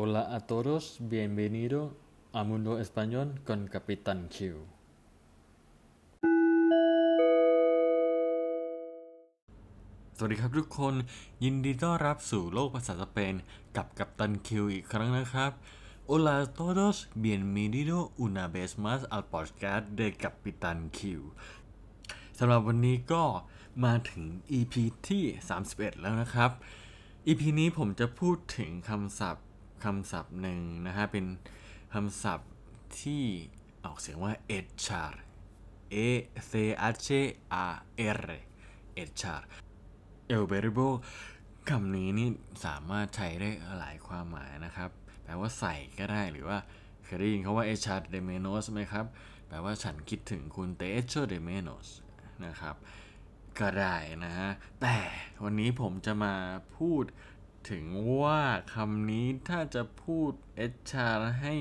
Hola a todos, bienvenido a Mundo Español con Capitán Q สวัสดีครับทุกคน ยินดีต้อนรับสู่โลกภาษาสเปนกับกัปตันคิวอีกครั้งนะครับ Hola a todos, bienvenido una vez más al podcast de Capitán Q สำหรับวันนี้ก็มาถึง EP ที่ 31 แล้วนะครับ EP นี้ผมจะพูดถึงคำศัพท์ คำศัพท์หนึ่งนะฮะ เป็นคำศัพท์ที่ออกเสียงว่า echar e c h a r echar el verbo คำนี้นี่สามารถใช้ได้หลายความหมายนะครับ แปลว่าใส่ก็ได้หรือว่าเคยได้ยินเขาว่า echar de menos ไหมครับ แปลว่าฉันคิดถึงคุณ te echo de menos นะครับ ก็ได้นะฮะ แต่วันนี้ผมจะมาพูด ถึงว่าคำนี้ถ้าจะพูดเอชาให้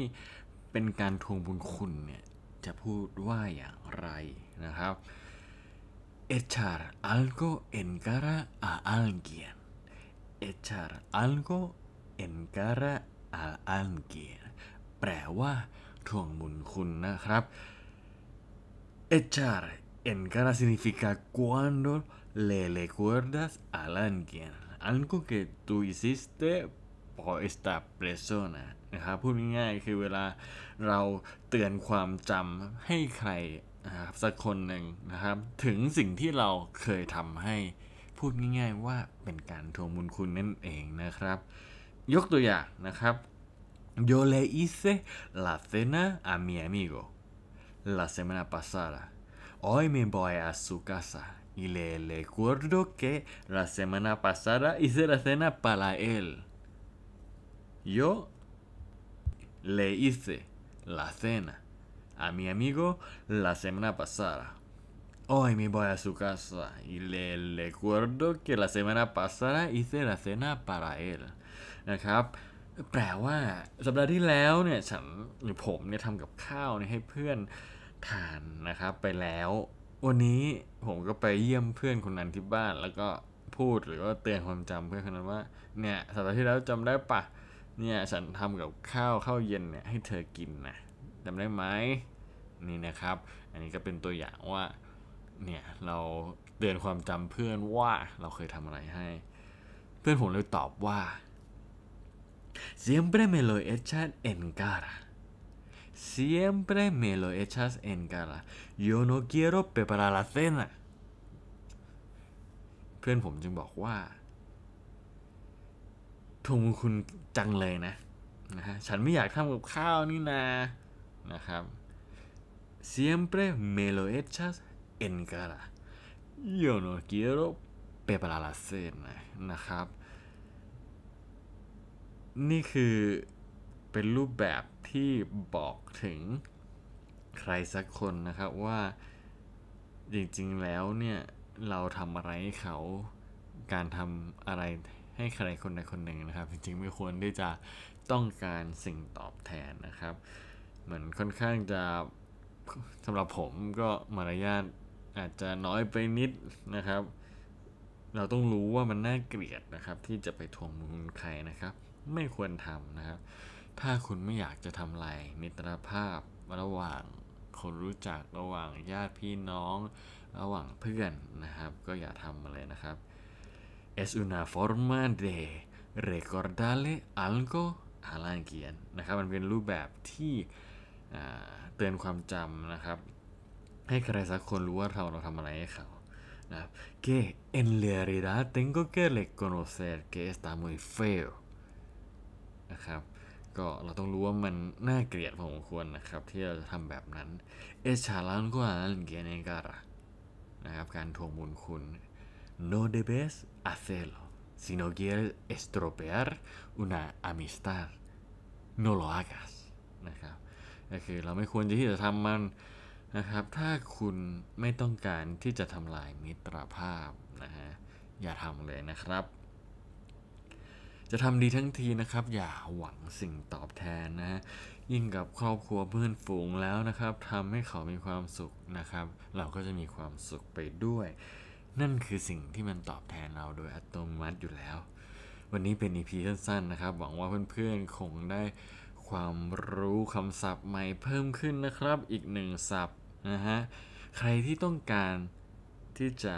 เป็นการทวงบุญคุณเนี่ย จะพูดว่าอย่างไรนะครับ echar algo en cara a alguien echar algo en cara a alguien แปลว่าทวงบุญคุณนะครับ echar en cara significa cuando le recuerdas a alguien algo que tú hiciste por esta persona นะครับพูดง่ายๆคือเวลาเราเตือนความจำให้ใครนะครับสักคนหนึ่งนะครับ ถึงสิ่งที่เราเคยทำให้พูดง่าย ๆ ว่าเป็นการทวงบุญคุณนั่นเองนะครับ ยกตัวอย่างนะครับ yo le hice la cena a mi amigo la semana pasada hoy me voy a su casa y le recuerdo que la semana pasada hice la cena para él. Yo le hice la cena a mi amigo la semana pasada. Hoy me voy a su casa y le recuerdo que la semana pasada hice la cena para él นะครับ แปลว่าสัปดาห์ที่แล้วเนี่ยฉันหรือผมเนี่ยทำกับข้าวเนี่ยให้เพื่อนทานนะครับไปแล้ว วันนี้ผมก็ไปเยี่ยมเพื่อนคนนั้นที่บ้าน แล้วก็พูดหรือว่าเตือนความจำเพื่อนคนนั้นว่า เนี่ยสัปดาห์ที่แล้วจำได้ปะเนี่ยฉันทำกับข้าวข้าวเย็นเนี่ยให้เธอกินนะจำได้ไหมนี่นะครับ อันนี้ก็เป็นตัวอย่างว่าเนี่ยเราเตือนความจำเพื่อนว่าเราเคยทำอะไรให้ เพื่อนผมเลยตอบว่า siempre me lo echan en cara siempre me lo echas en cara yo no quiero preparar la cena เพื่อนผมจึงบอกว่าทวงคุณจังเลยนะนะฮะฉันไม่อยากทำกับข้าวนี่นานะครับ siempre me lo echas en cara yo no quiero preparar la cena นะครับ นี่คือ เป็นรูปแบบที่บอกถึงใครสักคนนะครับว่าจริงๆแล้วเนี่ยเราทำอะไรให้เขาการทำอะไรให้ใครคนใดคนหนึ่งนะครับ จริงๆไม่ควรที่จะต้องการสิ่งตอบแทนนะครับ เหมือนค่อนข้างจะสำหรับผมก็มารยาทอาจจะน้อยไปนิดนะครับ เราต้องรู้ว่ามันน่าเกลียดนะครับ ที่จะไปทวงบุญใครนะครับ ไม่ควรทำนะครับ ถ้าคุณไม่อยากจะทำลายมิตรภาพระหว่างคนรู้จักระหว่างญาติพี่น้อง ระหว่างเพื่อนนะครับ ก็อย่าทำมาเลยนะครับ es una forma de recordarle algo a alguien นะครับ มันเป็นรูปแบบที่เตือนความจำนะครับ ให้ใครสักคนรู้ว่าเราเราทำอะไรให้เขานะครับ que en realidad tengo que reconocer que está muy feo นะครับ ก็เราต้องรู้ว่ามันน่าเกลียดพอสมควรนะครับ ที่เราจะทำแบบนั้น echar algo a alguien en cara นะครับการทวงบุญคุณ no debes hacerlo si no quieres estropear una amistad no lo hagas นะครับก็คือเราไม่ควรที่จะทำมันนะครับ ถ้าคุณไม่ต้องการที่จะทำลายมิตรภาพนะฮะอย่าทำเลยนะครับ จะทำดีทั้งทีนะครับ อย่าหวังสิ่งตอบแทนนะฮะยิ่งกับครอบครัวเพื่อนฝูงแล้วนะครับทำให้เขามีความสุขนะครับ เราก็จะมีความสุขไปด้วย นั่นคือสิ่งที่มันตอบแทนเราโดยอัตโนมัติอยู่แล้ว วันนี้เป็น EP สั้นๆนะครับ หวังว่าเพื่อนๆคงได้ความรู้คำศัพท์ใหม่เพิ่มขึ้นนะครับ อีกหนึ่งศัพท์นะฮะ ใครที่ต้องการที่จะ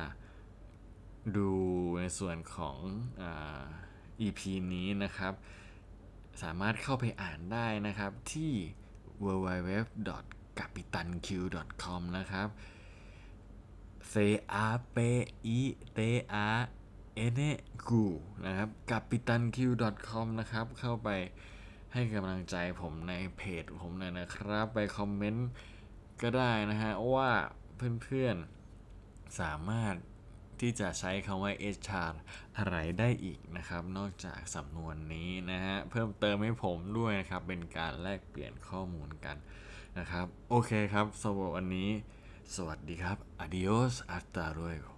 ดูในส่วนของอา EP นี้นะครับ สามารถเข้าไปอ่านได้นะครับที่ www.capitanq.com นะครับ c a p i t a n q นะครับ capitanq.com นะครับ เข้าไปให้กำลังใจผมในเพจผมหน่อยนะครับ ไปคอมเมนต์ก็ได้นะฮะว่าเพื่อนๆสามารถ ที่จะใช้คำว่า HR อะไรได้อีกนะครับ นอกจากสำนวนนี้นะฮะ เพิ่มเติมให้ผมด้วยนะครับ เป็นการแลกเปลี่ยนข้อมูลกันนะครับ โอเคครับสำหรับวันนี้ สวัสดีครับ adios hasta luego